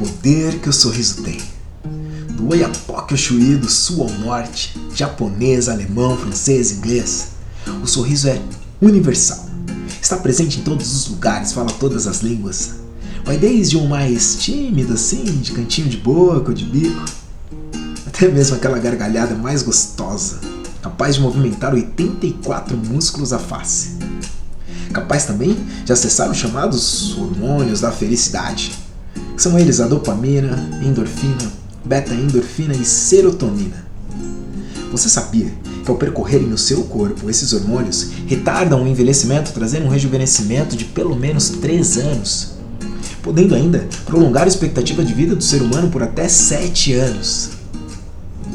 poder que o sorriso tem. Do Oiapoque ao Chuí, do sul ao norte, japonês, alemão, francês, inglês, o sorriso é universal. Está presente em todos os lugares, fala todas as línguas. Vai desde um mais tímido, assim, de cantinho de boca ou de bico, até mesmo aquela gargalhada mais gostosa, capaz de movimentar 84 músculos à face. Capaz também de acessar os chamados hormônios da felicidade, são eles a dopamina, endorfina, beta-endorfina e serotonina. Você sabia que ao percorrerem no seu corpo, esses hormônios retardam o envelhecimento, trazendo um rejuvenescimento de pelo menos 3 anos, podendo ainda prolongar a expectativa de vida do ser humano por até 7 anos.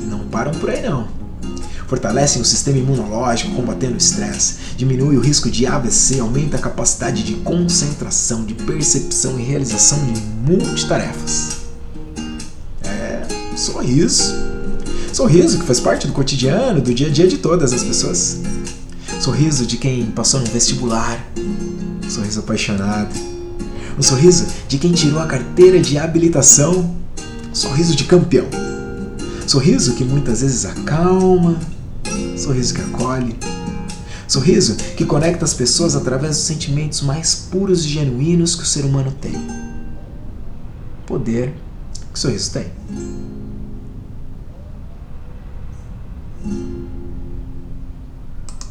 Não param por aí não. Fortalecem o sistema imunológico, combatendo o estresse, diminui o risco de AVC, aumenta a capacidade de concentração, de percepção e realização de multitarefas. É, sorriso. Sorriso que faz parte do cotidiano, do dia a dia de todas as pessoas. Sorriso de quem passou no vestibular. Sorriso apaixonado. O sorriso de quem tirou a carteira de habilitação. Sorriso de campeão. Sorriso que muitas vezes acalma, sorriso que acolhe, sorriso que conecta as pessoas através dos sentimentos mais puros e genuínos que o ser humano tem. Poder que o sorriso tem.